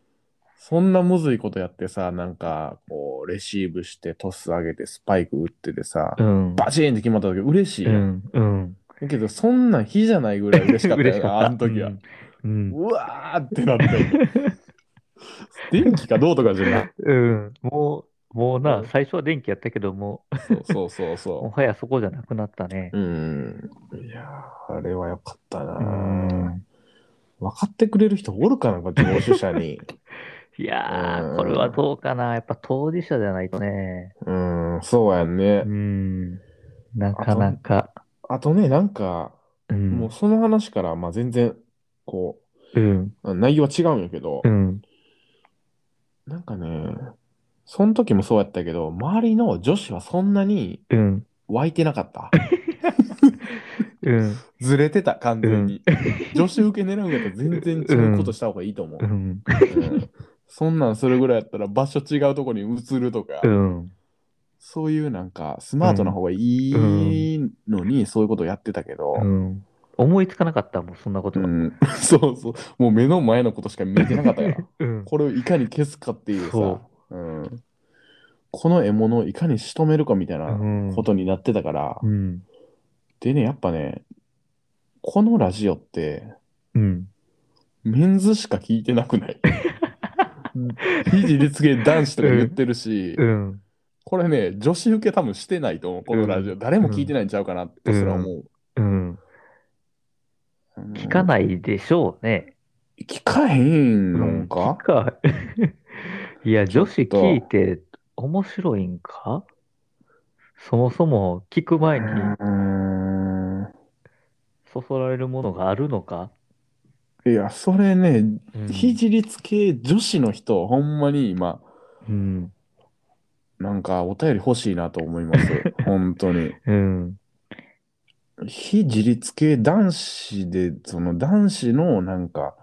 そんなむずいことやってさ、なんか、こう、レシーブして、トス上げて、スパイク打っててさ、うん。バチーンって決まった時嬉しいうやん。ん。うん。だけど、そんなん日じゃないぐらい嬉しかったよな、嬉しかった。あの時は。うん。うわーってなって。電気かどうとかじゃない。うん。もう、もうう、なん最初は電気やったけども、そうそうそう [laughs] もそはやそこじゃなくなったねう。。うん。いやー、あれはよかったなうー。ん。分かってくれる人おるかな、こっちの主者に。[laughs] いやうんー、これはどうかな。やっぱ当事者じゃないとね。うん、そうやんねう。ん。なかなか。あとね、なんか、うん。もうその話から、まあ全然、こうん。う、内容は違うんやけどう、ん。なんかね、その時もそうやったけど、周りの女子はそんなにうん。湧いてなかった。[laughs] うん。ずれてた、完全に。女子受け狙うんやったら全然違うことした方がいいと思う。うん。うんそんなんするぐらいやったら場所違うとこに移るとか、うん。そういうなんかスマートな方がいいのにそういうことやってたけど、うん。思いつかなかったもん、そんなことは。うん [laughs] そうそう、もう目の前のことしか見えてなかったから、[laughs] うん。これをいかに消すかっていうさそ、うん、この獲物をいかに仕留めるかみたいなうんことになってたから、うん。でね、やっぱね、このラジオって、うん。メンズしか聞いてなくない？[laughs] 非自立系男子とか言ってるし、うん。これね、女子受け多分してないと思う、このラジオ。うん誰も聞いてないんちゃうかなとすら思う。うん。うん聞かないでしょうね。聞かへんのか、聞か。[laughs] いや、女子聞いて面白いんか？そもそも聞く前にそそられるものがあるのか？いや、それね、うん非自立系女子の人、ほんまに今、うん。なんかお便り欲しいなと思います。[laughs] 本当に。うん。非自立系男子で、その男子のなんか、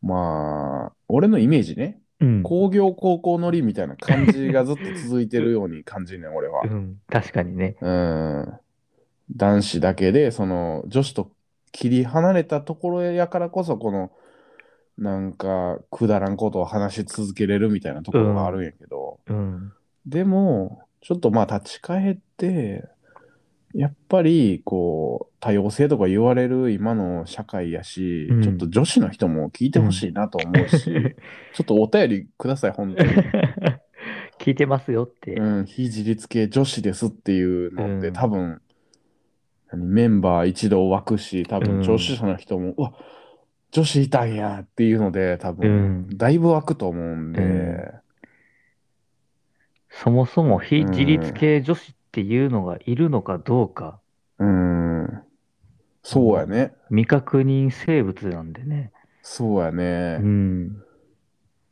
まあ、俺のイメージね、うん。工業高校乗りみたいな感じがずっと続いてるように感じんねん、俺はう。ん。確かにね。うん。男子だけで、その女子と切り離れたところやからこそ、この、なんか、くだらんことを話し続けれるみたいなところがあるんやけど、うん。でも、ちょっとまあ立ち返って、やっぱりこう多様性とか言われる今の社会やし、うん。ちょっと女子の人も聞いてほしいなと思うし、[laughs] ちょっとお便りください、本当に。[laughs] 聞いてますよって。うん、非自立系女子ですっていうのって、うん。多分何メンバー一同湧くし、多うん。分聴取者の人も、うわ女子いたんやっていうので、多う分、ん。だいぶ湧くと思うんで、うんそもそも非自立系女子っていうのがいるのかどうか、うん、そうやね。未確認生物なんでね。そうやね。うん。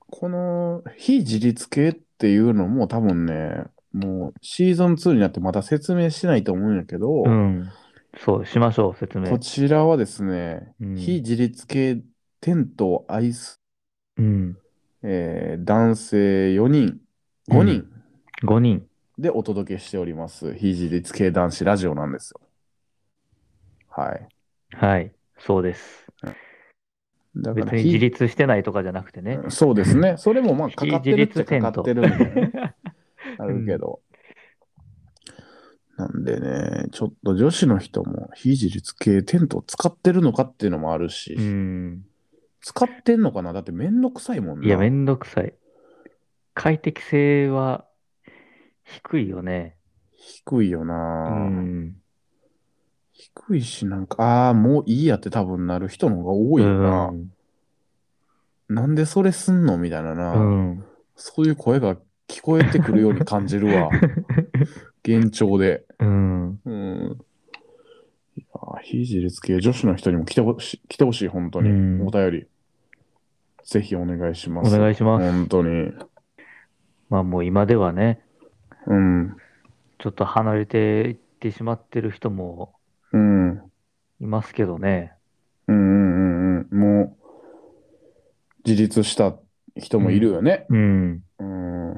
この非自立系っていうのも多分ね、もうシーズン2になってまた説明しないと思うんやけど、うん。そう、しましょう、説明こ。ちらはですね、うん非自立系テントを愛す、うん。えー男性4人、5人5人。でお届けしております、非自立系男子ラジオなんですよ。はい。はい。そうです。だから別に自立してないとかじゃなくてね。非そうですね。それもまあかかってるっちゃかかってるみたいなね。あうんるけど。なんでね、ちょっと女子の人も非自立系テントを使ってるのかっていうのもあるし、うん。使ってんのかな？だってめんどくさいもんな。いや、めんどくさい。快適性は低いよね。低いような、ん。低いし、なんか、ああ、もういいやって多分なる人の方が多いよな。うんなんでそれすんのみたいなな、うん。そういう声が聞こえてくるように感じるわ。[laughs] 現状で。うん。うん。いや非自立系女子の人にも来てほし来てほしい、本当に。うんお便り。ぜひお願いしまおす。願いします。本当に。まあもう今ではね、うん。ちょっと離れていってしまってる人もうん。うんいますけどね。うんうんうん。もう、自立した人もいるよね。うん。うん。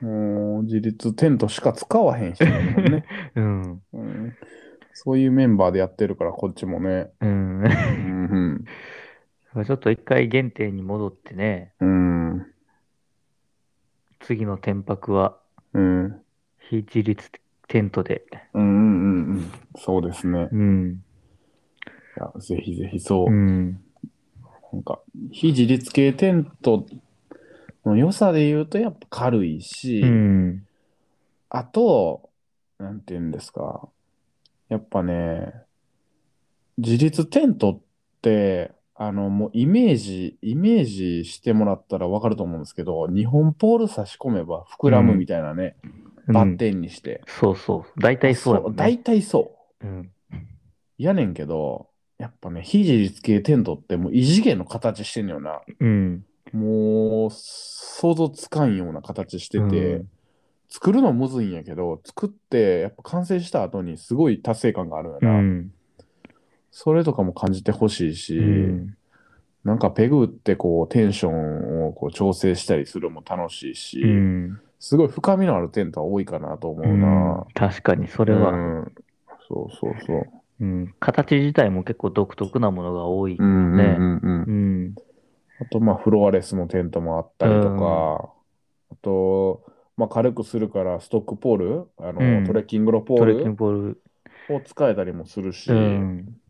もう、自立テントしか使わへん人もいるもんね。[laughs] うん。うん。そういうメンバーでやってるから、こっちもね。うん。うんちょっと一回原点に戻ってね、うん。うん。次の天泊はうん。非自立テントで。うんうんうんうん。そうですね。うん。いやぜひぜひそう。うん。なんか、非自立系テントの良さで言うと、やっぱ軽いし、うん。あと、なんて言うんですか。やっぱね、自立テントって、あの、もうイメージ、イメージしてもらったらわかると思うんですけど、日本ポール差し込めば膨らむみたいなね、バッテンにして。そうそう。大体そうやもんね。大体そう。うん。やねんけど、やっぱね、非自立系テントってもう異次元の形してんのよな。うん。もう、想像つかんような形してて、うん作るのむずいんやけど、作って、やっぱ完成した後にすごい達成感があるような。ん。それとかも感じてほしいし、うん。なんかペグってこうテンションをこう調整したりするのも楽しいし、うん。すごい深みのあるテントは多いかなと思ううんな。確かに、それうは、ん、そうそうそう。うん。形自体も結構独特なものが多い。うんうんね。あと、まあ、フロアレスのテントもあったりとか、あと、まあ、軽くするからストックポール、あの、うんトレッキングのポール。を使えたりもするし、うん。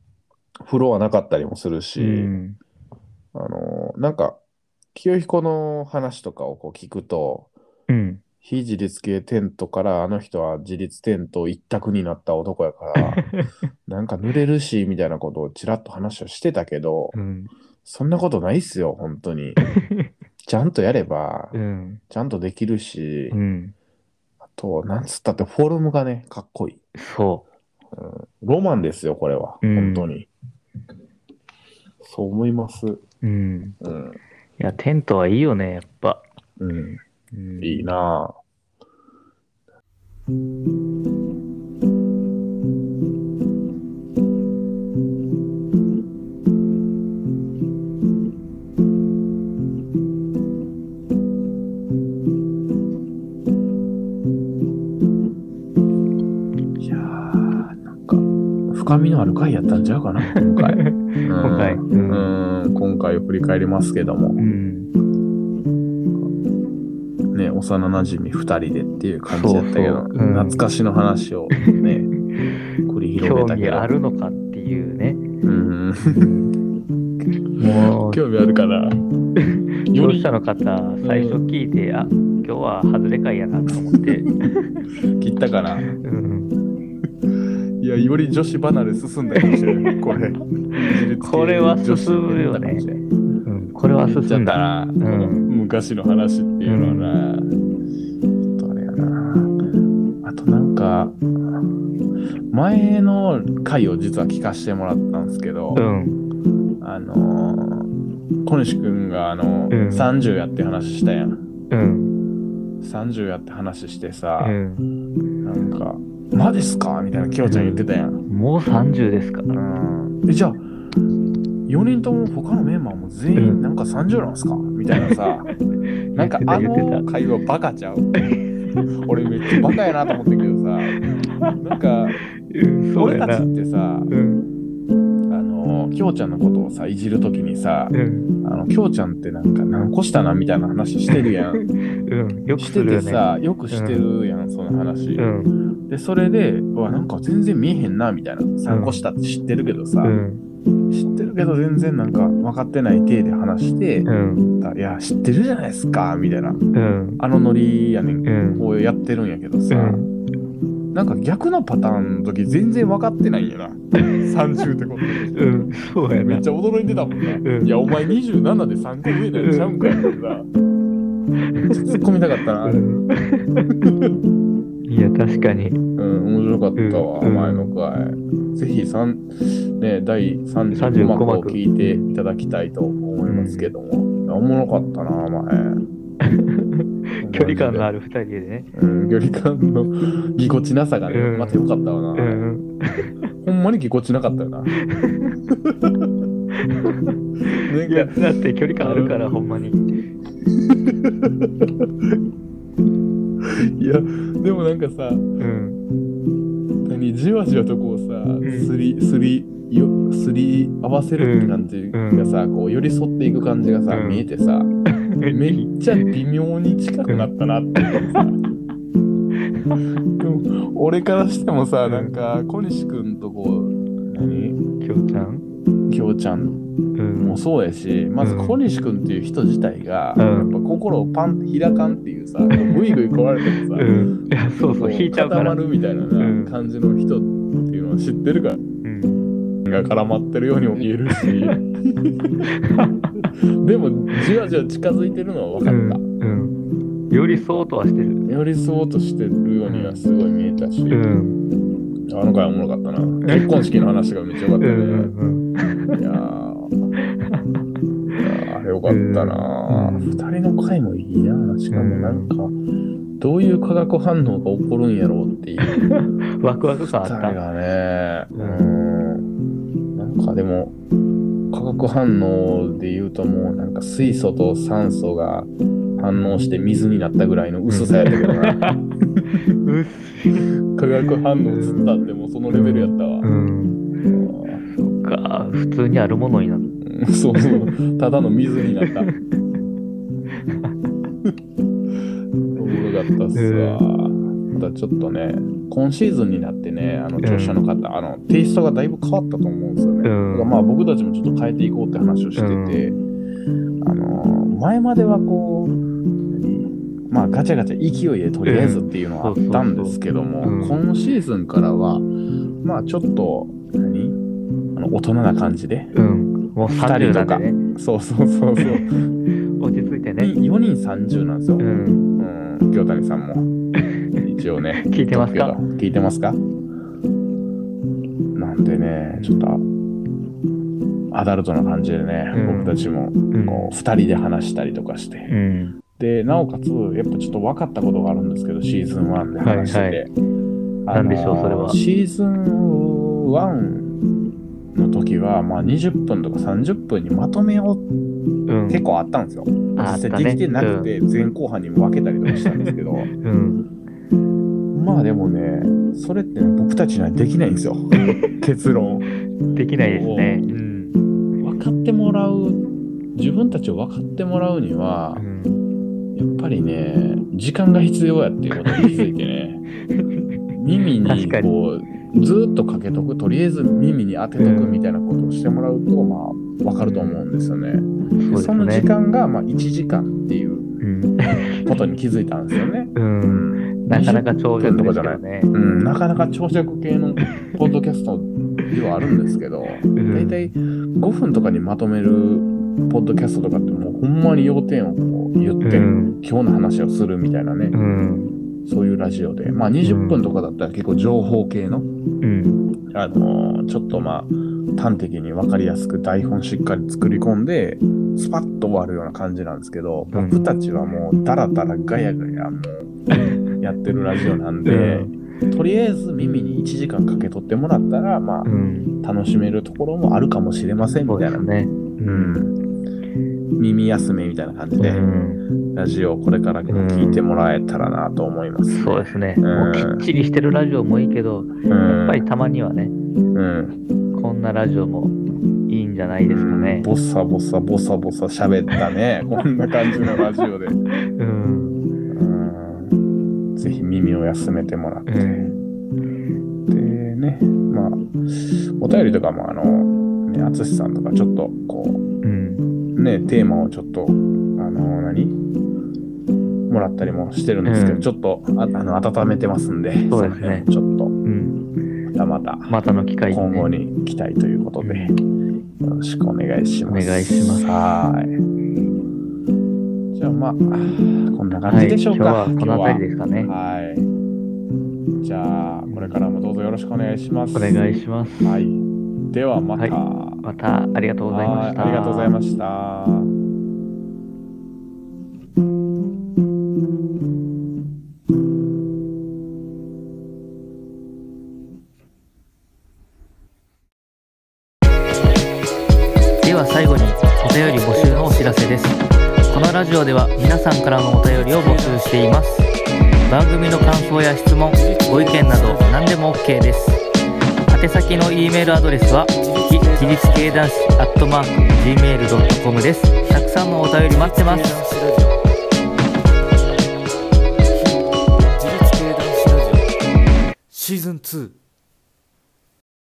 フロアなかったりもするし、うん。あの、なんか、清彦の話とかをこう聞くと、うん。非自立系テントからあの人は自立テント一択になった男やから、なんか濡れるし、みたいなことをちらっと話をしてたけど、うん。そんなことないっすよ、本当に。[laughs] ちゃんとやれば、うん。ちゃんとできるし、うん。あと、なんつったってフォルムがね、かっこいい。そロマンですよ、これは。うん本当に。そう思います。う。うん。うん。いや、テントはいいよね、やっぱ。うん。うん、いいなぁ。深みのある回やったんちゃうかな、今回。[laughs] 今回。ううん。ん、今回を振り返りますけどもう。ん。ね、幼なじみ2人でっていう感じだったけど、そうそううん懐かしの話をね、[laughs] 繰り広げ興味たけど。あるのかっていうね。うん、もう、[laughs] 興味あるかな。より聴者の方、最初聞いて、あ、今日は外れ会やなと思って。切ったかな。うん。いや、より女子離れ進んだかもしれない、これ。[laughs] これは進むよね。うん。これは進ん。だ。だな、この昔の話っていうのはな。ちょっとあれやな。あとなん。か、前の回を実は聞かせてもらったん。ですけど、うん。あのー、小西くん。があの、うん。30やって話したやん。うん。30やって話してさ、うん。なん。か、マジっすか？みたいな、きょうちゃん言ってたやん。もう30ですかうん。え、じゃあ、4人とも他のメンバーも全うん員なんか30なんすか？みたいなさ、[laughs] なんかあの会話バカちゃう [laughs] 俺めっちゃバカやなと思ってんけどさ、なんか、俺たち。ってさ、うん。あの、きょうちゃんのことをさ、いじるときにさ、うん。あの、きょうちゃんってなんか何個したなみたいな話してるやん。[laughs] うん。よくして。てさ、よくしてるやん、その話。うん。で、それで、うわ、なんか全然見えへんな、みたいな。3個したって知ってるけどさ、うん。知ってるけど全然なんか分かってない体で話して、うん。いや、知ってるじゃないですか、みたいな。うん。あのノリやねん。うん。こうやってるんやけどさ、うん。なんか逆のパターンの時全然分かってないんやな。[laughs] 30ってことで。うん。そうめっち。ゃ驚いてたもんな。うんいや、お前27で3個上なんちゃうんかよってさ。[laughs] めっちゃ突っ込みたかったな、あれ。いや、確かに。うん、面白かったわ、うん前の回。ぜひ、三ね、第35 35幕を幕聞いていただきたいと思いますけども。いやおもろかったな、前。[laughs] 距離感のある二人でね。うん、距離感のぎこちなさがね、うんまたよかったわな。うん。ほんまにぎこちなかったよな。な [laughs] んいや、か、だって距離感あるから、ほんまに。[laughs] いや、でもなんかさ、うん。何、じわじわとこうさ、ん。すり、すり、よすり合わせるって感じがさ、こう寄り添っていく感じがさ、うん。見えてさ、[laughs] めっちゃ微妙に近くなったなって思ってさ。[laughs] でも俺からしてもさ、なんか小西くんとこう、何？きょうちゃん？きょうちゃんうん。もそうやし、まずうん小西くんっていう人自体が、うんやっぱ心をパンって開かんっていうさ、ぐいぐい来られてもさ、うん。いや、そうそう、こ引いちゃう。固まるみたいな感じの人っていうのは知ってるから、うん。が絡まってるようにも見えるし、[laughs] でもじわじわ近づいてるのは分かった。うん。よりそうとはしてる。寄り添おうとしてるようにはすごい見えたし、うん。あの回おもろかったな。結婚式の話がめっちゃよかったね。うん。ったな、うん二人の回もいいなしかもなんか、どういう化学反応が起こるんやろうっていう [laughs] ワクワク感あった。がね、うん、なんかでも、化学反応で言うともうなんか水素と酸素が反応して水になったぐらいの薄さやったけどな。う [laughs] っ [laughs] 化学反応つったってもうそのレベルやったわ。うん。そっか、普通にあるものになる。う [laughs] んそうそう。ただの水になった。[laughs] おもろかったっすわ。またちょっとね、今シーズンになってね、あの著者の方、あのテイストがだいぶ変わったと思うんですよね。うんまあ僕たちもちょっと変えていこうって話をしてて、あの前まではこう、何まあガチャガチャ勢いでとりあえずっていうのはあったんですけども、今シーズンからは、まあちょっと、何あの大人な感じで、うん。もう二30人とかね。そうそうそうそう。[laughs] 落ち着いてね。4人30なんですよ。う。うんん、京谷さんも。一応ね。[laughs] 聞いてますか？聞いてますか？なんでね、ちょっと、アダルトな感じでね、うん僕たちも、うんこう、2人で話したりとかして。うん。で、なおかつ、やっぱちょっと分かったことがあるんですけど、シーズン1で話してて。はいはいあのなんでしょうそれはシーズン1の時は、まあ20分とか30分にまとめよううん。結構あったんですよ。あ実際できてなくて、前後半にも分けたりとかしたんですけど、うん。まあでもね、それってね、僕たちにはできないんですよ。[laughs] 結論。できないですね。うん。分かってもらう、自分たちを分かってもらうにはう、んやっぱりね、時間が必要やっていうことに気づいてね、耳にこう、ずーっとかけとく、とりあえず耳に当てとくみたいなことをしてもらうと、まあ、分かると思うんですよね。その時ね。間が、まあ、1時間っていううん。ことに気づいたんですよね。[laughs] うん。なかなか長尺ですけどね。うん、なかなか長尺系のポッドキャストではあるんですけど、んだいたい5分とかにまとめるポッドキャストとかってもうほんまに要点をこう言って、うん。今日の話をするみたいなね、うん。そういうラジオで、まあ20分とかだったら結構情報系の、うん。あのーちょっとまあ端的に分かりやすく台本しっかり作り込んで、スパッと終わるような感じなんですけど、うん僕たちはもうダラダラガヤガヤもうやってるラジオなんで、とりあえず耳に1時間かけ取ってもらったら、まあ、うん。楽しめるところもあるかもしれませんみたいな。ね。うん。耳休めみたいな感じで、うん。ラジオをこれからも聞いてもらえたらなと思います、そうですね。んもうきっちりしてるラジオもいいけど、うん。やっぱりたまにはね、うん。こんなラジオもいいんじゃないですかね。ボサボサボサボサ喋ったね。[laughs] こんな感じのラジオで。うん。うん。ぜひ耳を休めてもらって。うん。でね、まあ、お便りとかも、あの、ね、淳さんとかちょっと、こうん。う、ね、テーマをちょっと、あの、何？もらったりもしてるんですけど、うんちょっとああの温めてますんで、そうですねちょっうん。と、またまた、またの機会に、ね。今後に期待ということで、よろしくお願いします。お願いしますはい。じゃあまあ、こんな感じでしょうか。はい、今日はこの辺りですかね。はい。じゃあ、これからもどうぞよろしくお願いします。お願いします。はい。ではまた。はいまたありがとうございました。はいありがとうございました。